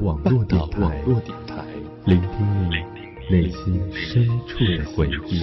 网络电台，聆听你内心深处的回忆。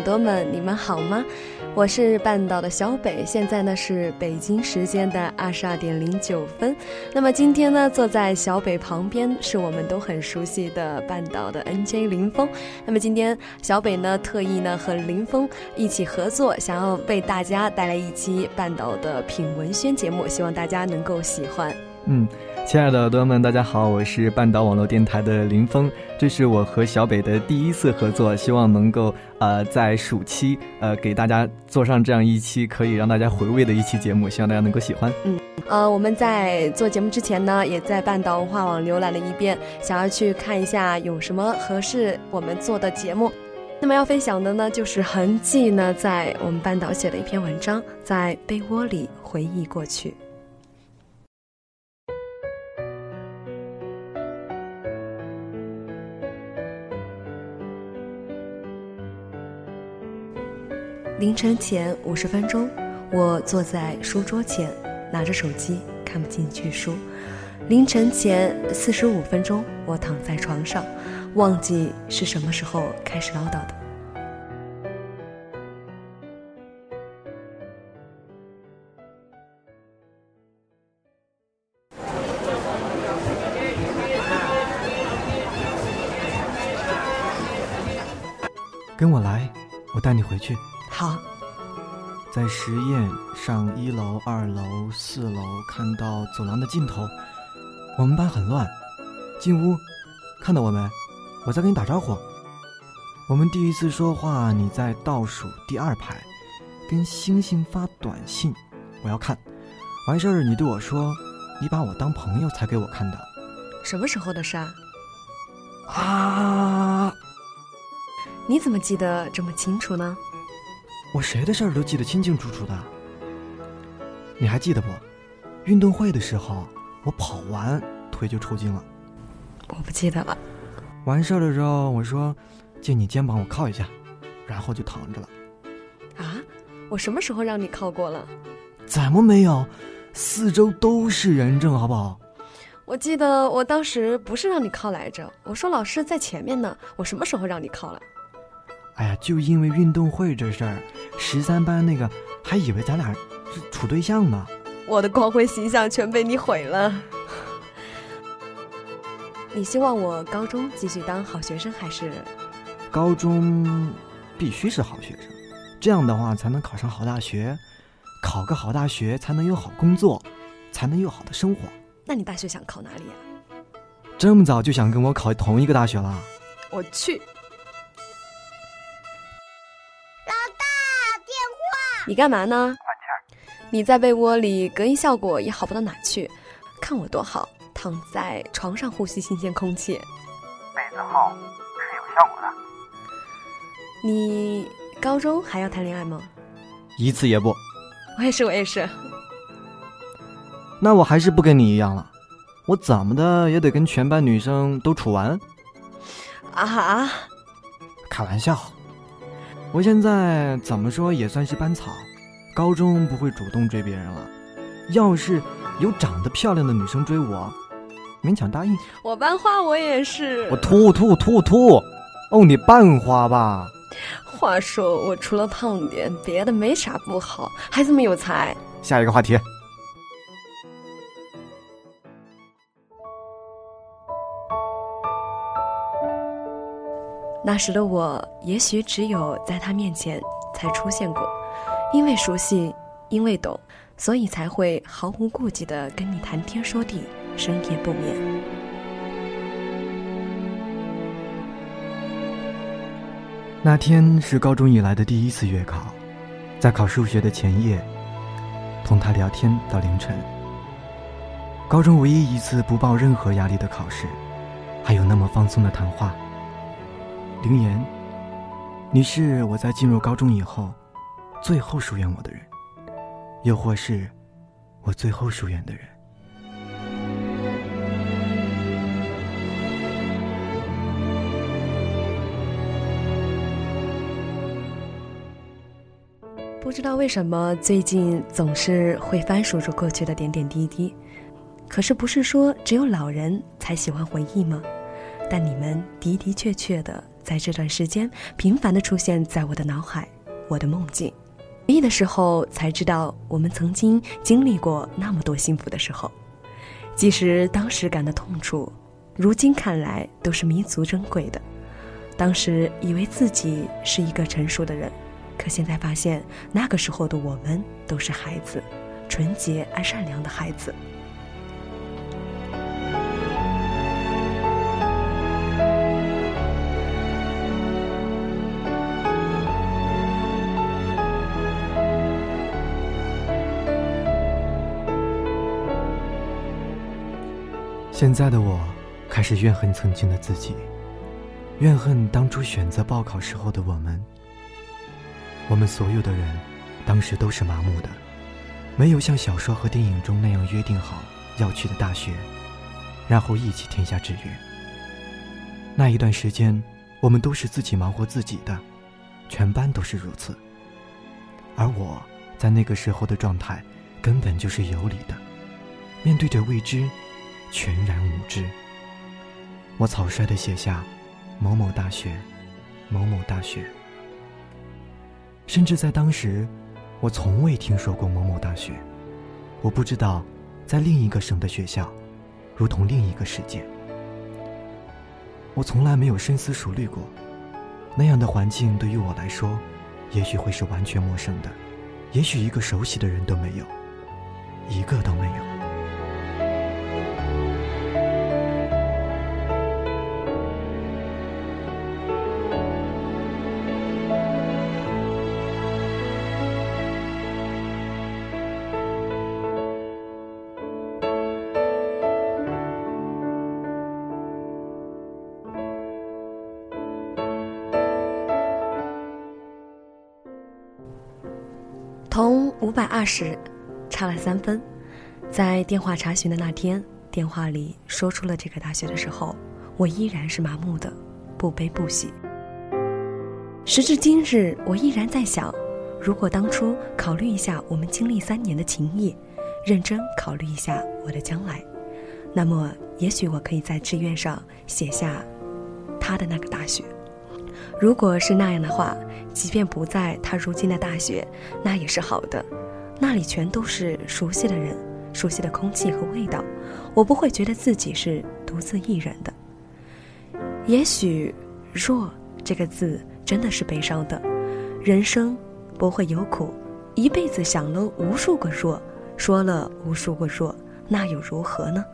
耳朵们，你们好吗？我是半岛的小北，现在呢是北京时间的二十二点零九分。那么今天呢，坐在小北旁边是我们都很熟悉的半岛的 NJ 林峰。那么今天小北呢特意呢和林峰一起合作，想要为大家带来一期半岛的品文轩节目，希望大家能够喜欢。嗯。亲爱的耳朵们，大家好，我是半岛网络电台的林峰，这是我和小北的第一次合作，希望能够呃在暑期呃给大家做上这样一期可以让大家回味的一期节目，希望大家能够喜欢。嗯，呃，我们在做节目之前呢，也在半岛文化网浏览了一遍，想要去看一下有什么合适我们做的节目。那么要分享的呢，就是痕迹呢在我们半岛写的一篇文章，在被窝里回忆过去。凌晨前五十分钟，我坐在书桌前，拿着手机看不进去书。凌晨前四十五分钟，我躺在床上，忘记是什么时候开始唠叨的。跟我来，我带你回去。好，在实验上一楼、二楼、四楼，看到走廊的尽头，我们班很乱。进屋，看到我没？我在跟你打招呼。我们第一次说话，你在倒数第二排，跟星星发短信。我要看，完事儿你对我说，你把我当朋友才给我看的。什么时候的事啊？啊！你怎么记得这么清楚呢？我谁的事儿都记得清清楚楚的，你还记得不？运动会的时候，我跑完腿就抽筋了。我不记得了。完事儿的时候，我说借你肩膀我靠一下，然后就躺着了。啊？我什么时候让你靠过了？怎么没有？四周都是人证，好不好？我记得我当时不是让你靠来着，我说老师在前面呢。我什么时候让你靠了？哎呀，就因为运动会这事儿，十三班那个还以为咱俩是处对象呢。我的光辉形象全被你毁了。你希望我高中继续当好学生，还是？高中必须是好学生，这样的话才能考上好大学，考个好大学才能有好工作，才能有好的生活。那你大学想考哪里啊？这么早就想跟我考同一个大学了？我去。你干嘛呢？你在被窝里隔音效果也好不到哪去，看我多好，躺在床上呼吸新鲜空气。被子厚是有效果的。你高中还要谈恋爱吗？一次也不。我也是，我也是。那我还是不跟你一样了，我怎么的也得跟全班女生都处完。啊？开玩笑。我现在怎么说也算是班草，高中不会主动追别人了。要是有长得漂亮的女生追我，勉强答应。我班花，我也是。我吐吐吐吐！哦，你班花吧？话说我除了胖点，别的没啥不好，还这么有才。下一个话题。那时的我也许只有在他面前才出现过，因为熟悉，因为懂，所以才会毫无顾忌的跟你谈天说地，深夜不眠。那天是高中以来的第一次月考，在考数学的前夜，同他聊天到凌晨。高中唯一一次不抱任何压力的考试，还有那么放松的谈话。灵言，你是我在进入高中以后，最后疏远我的人，又或是，我最后疏远的人。不知道为什么最近总是会翻数着过去的点点滴滴，可是不是说只有老人才喜欢回忆吗？但你们的的确确的在这段时间频繁的出现在我的脑海，我的梦境。回忆的时候才知道，我们曾经经历过那么多幸福的时候，即使当时感到痛楚，如今看来都是弥足珍贵的。当时以为自己是一个成熟的人。可现在发现，那个时候的我们都是孩子，纯洁而善良的孩子。现在的我，开始怨恨曾经的自己，怨恨当初选择报考时候的我们。我们所有的人，当时都是麻木的，没有像小说和电影中那样约定好要去的大学，然后一起填下志愿。那一段时间，我们都是自己忙活自己的，全班都是如此。而我在那个时候的状态，根本就是有理的，面对着未知，全然无知。我草率的写下某某大学，某某大学。甚至在当时，我从未听说过某某大学，我不知道，在另一个省的学校，如同另一个世界。我从来没有深思熟虑过，那样的环境对于我来说，也许会是完全陌生的，也许一个熟悉的人都没有，一个都没有。五百二十差了三分，在电话查询的那天，电话里说出了这个大学的时候，我依然是麻木的，不悲不喜。时至今日，我依然在想，如果当初考虑一下我们经历三年的情谊，认真考虑一下我的将来，那么也许我可以在志愿上写下他的那个大学。如果是那样的话，即便不在他如今的大学，那也是好的。那里全都是熟悉的人，熟悉的空气和味道，我不会觉得自己是独自一人的。也许“弱”这个字真的是悲伤的。人生不会有苦，一辈子想了无数个弱，说了无数个弱，那又如何呢？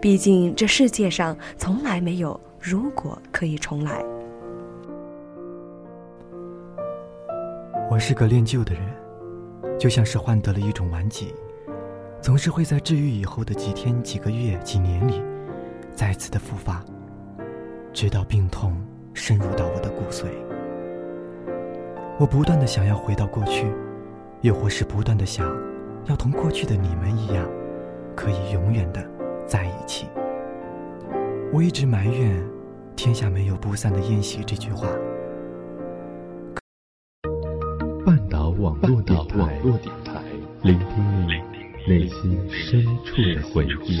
毕竟这世界上从来没有如果可以重来。我是个恋旧的人，就像是患得了一种顽疾，总是会在治愈以后的几天、几个月、几年里，再次的复发，直到病痛深入到我的骨髓。我不断的想要回到过去，又或是不断的想，要同过去的你们一样，可以永远的在一起。我一直埋怨，天下没有不散的宴席这句话。网络电台，聆听你内心深处的回忆。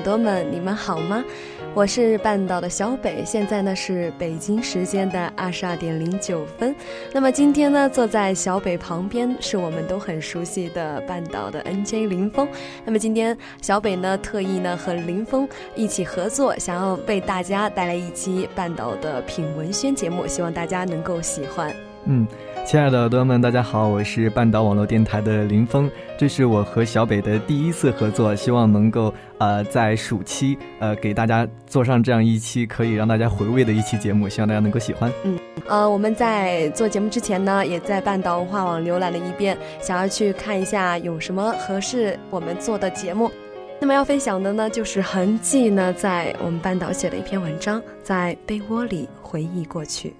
耳朵们，你们好吗？我是半岛的小北，现在呢是北京时间的二十二点零九分。那么今天呢，坐在小北旁边是我们都很熟悉的半岛的 NJ 林峰。那么今天小北呢特意呢和林峰一起合作，想要为大家带来一期半岛的品文轩节目，希望大家能够喜欢。嗯。亲爱的耳朵们，大家好，我是半岛网络电台的林峰，这是我和小北的第一次合作，希望能够呃在暑期呃给大家做上这样一期可以让大家回味的一期节目，希望大家能够喜欢。嗯，呃，我们在做节目之前呢，也在半岛文化网浏览了一遍，想要去看一下有什么合适我们做的节目。那么要分享的呢，就是痕迹呢，在我们半岛写的一篇文章，在被窝里回忆过去。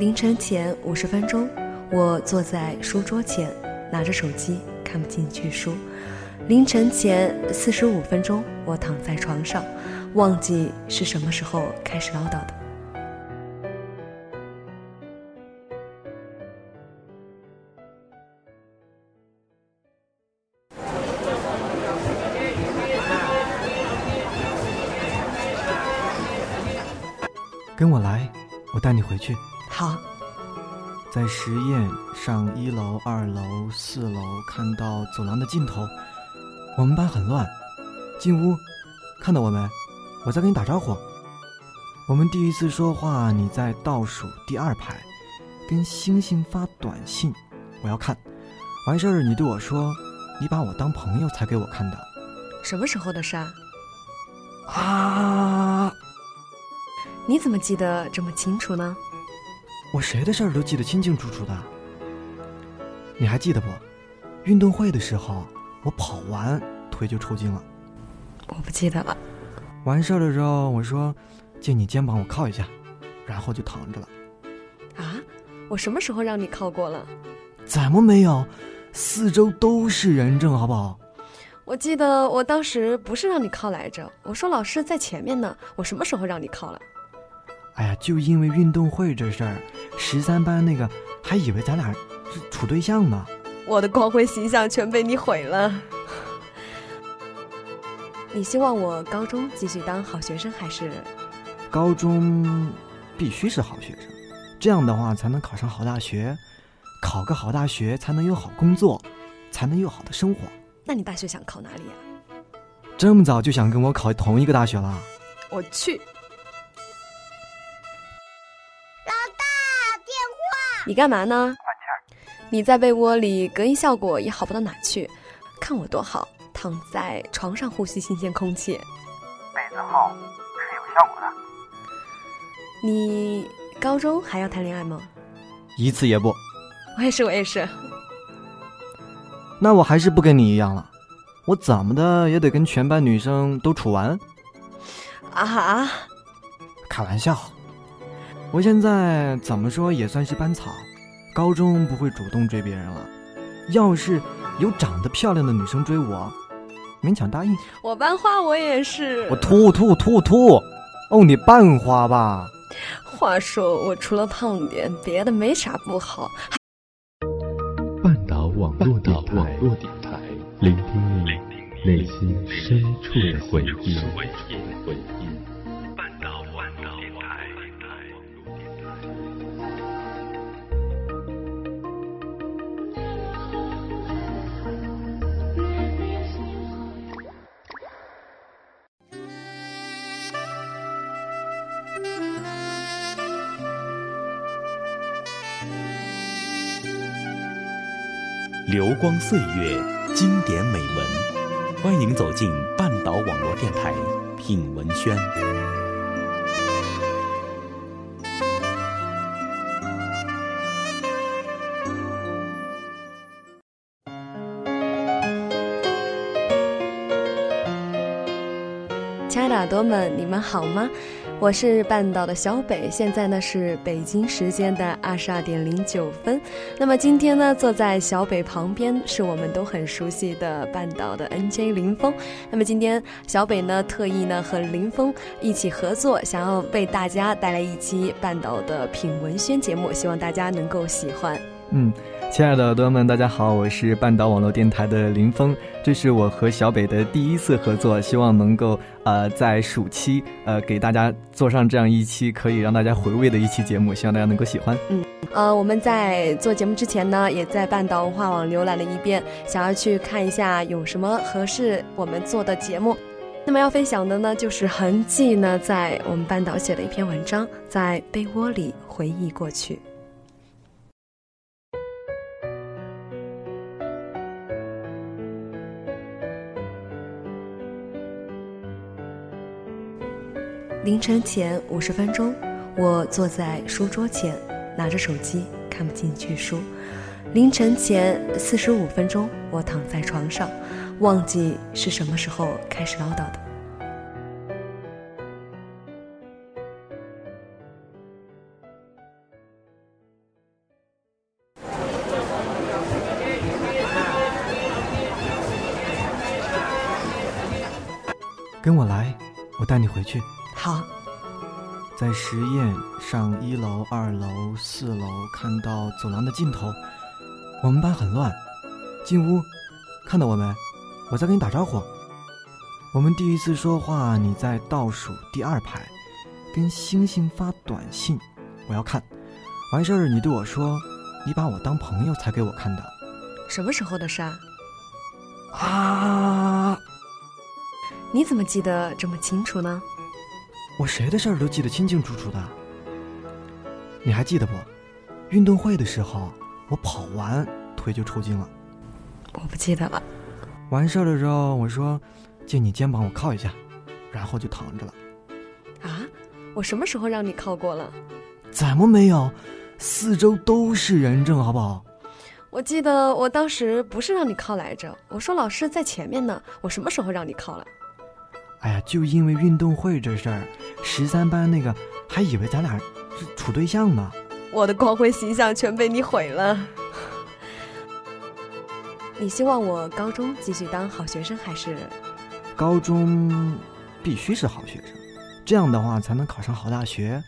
凌晨前五十分钟，我坐在书桌前，拿着手机看不进去书。凌晨前四十五分钟，我躺在床上，忘记是什么时候开始唠叨的。跟我来，我带你回去。好，在实验上一楼、二楼、四楼，看到走廊的尽头，我们班很乱。进屋，看到我没？我在跟你打招呼。我们第一次说话，你在倒数第二排，跟星星发短信。我要看，完事儿你对我说，你把我当朋友才给我看的。什么时候的事？啊！你怎么记得这么清楚呢？我谁的事儿都记得清清楚楚的，你还记得不？运动会的时候，我跑完腿就抽筋了。我不记得了。完事儿的时候，我说借你肩膀我靠一下，然后就躺着了。啊？我什么时候让你靠过了？怎么没有？四周都是人证，好不好？我记得我当时不是让你靠来着，我说老师在前面呢。我什么时候让你靠了？哎呀，就因为运动会这事儿，十三班那个还以为咱俩是处对象呢。我的光辉形象全被你毁了。你希望我高中继续当好学生，还是？高中必须是好学生，这样的话才能考上好大学，考个好大学才能有好工作，才能有好的生活。那你大学想考哪里呀？这么早就想跟我考同一个大学了？我去。你干嘛呢？你在被窝里隔音效果也好不到哪去，看我多好，躺在床上呼吸新鲜空气。被子厚是有效果的。你高中还要谈恋爱吗？一次也不。我也是，我也是。那我还是不跟你一样了，我怎么的也得跟全班女生都处完。啊？开玩笑。我现在怎么说也算是班草，高中不会主动追别人了。要是有长得漂亮的女生追我，勉强答应。我班花，我也是。我吐吐吐吐，哦，你班花吧？话说我除了胖点，别的没啥不好。半岛网络电台，聆听你内心深处的回忆。光岁月，经典美文，欢迎走进半岛网络电台品文轩。亲爱的耳朵们，你们好吗？我是半岛的小北，现在呢是北京时间的二十二点零九分。那么今天呢，坐在小北旁边是我们都很熟悉的半岛的 NJ 林峰。那么今天小北呢特意呢和林峰一起合作，想要为大家带来一期半岛的品文宣节目，希望大家能够喜欢。嗯。亲爱的朋友们，大家好，我是半岛网络电台的林峰，这是我和小北的第一次合作，希望能够呃在暑期呃给大家做上这样一期可以让大家回味的一期节目，希望大家能够喜欢。嗯，呃，我们在做节目之前呢，也在半岛文化网浏览了一遍，想要去看一下有什么合适我们做的节目。那么要分享的呢，就是痕迹呢在我们半岛写的一篇文章，在被窝里回忆过去。凌晨前五十分钟，我坐在书桌前，拿着手机看不进去书。凌晨前四十五分钟，我躺在床上，忘记是什么时候开始唠叨的。跟我来，我带你回去。好，在实验上一楼、二楼、四楼，看到走廊的尽头，我们班很乱。进屋，看到我没？我在跟你打招呼。我们第一次说话，你在倒数第二排，跟星星发短信。我要看完事儿，你对我说：“你把我当朋友才给我看的。”什么时候的事啊？啊！你怎么记得这么清楚呢？我谁的事儿都记得清清楚楚的，你还记得不？运动会的时候，我跑完腿就抽筋了。我不记得了。完事儿的时候，我说借你肩膀我靠一下，然后就躺着了。啊？我什么时候让你靠过了？怎么没有？四周都是人证，好不好？我记得我当时不是让你靠来着，我说老师在前面呢。我什么时候让你靠了？哎呀，就因为运动会这事儿。十三班那个还以为咱俩是处对象呢，我的光辉形象全被你毁了。你希望我高中继续当好学生还是？高中必须是好学生，这样的话才能考上好大学，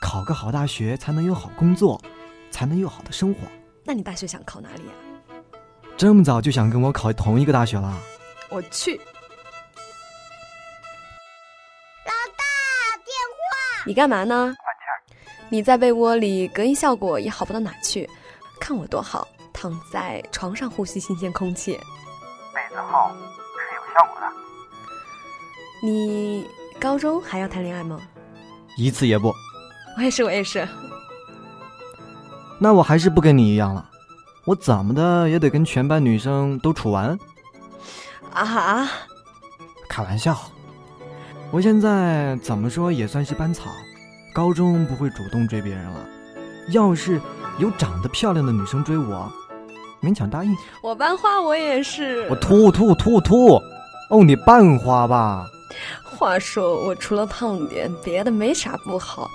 考个好大学才能有好工作，才能有好的生活。那你大学想考哪里呀？这么早就想跟我考同一个大学了？我去。你干嘛呢？你在被窝里隔音效果也好不到哪去，看我多好，躺在床上呼吸新鲜空气。被子厚是有效果的。你高中还要谈恋爱吗？一次也不。我也是，我也是。那我还是不跟你一样了，我怎么的也得跟全班女生都处完。啊？开玩笑。我现在怎么说也算是班草，高中不会主动追别人了。要是有长得漂亮的女生追我，勉强答应。我班花，我也是。我吐吐吐吐，哦，你班花吧。话说我除了胖点，别的没啥不好，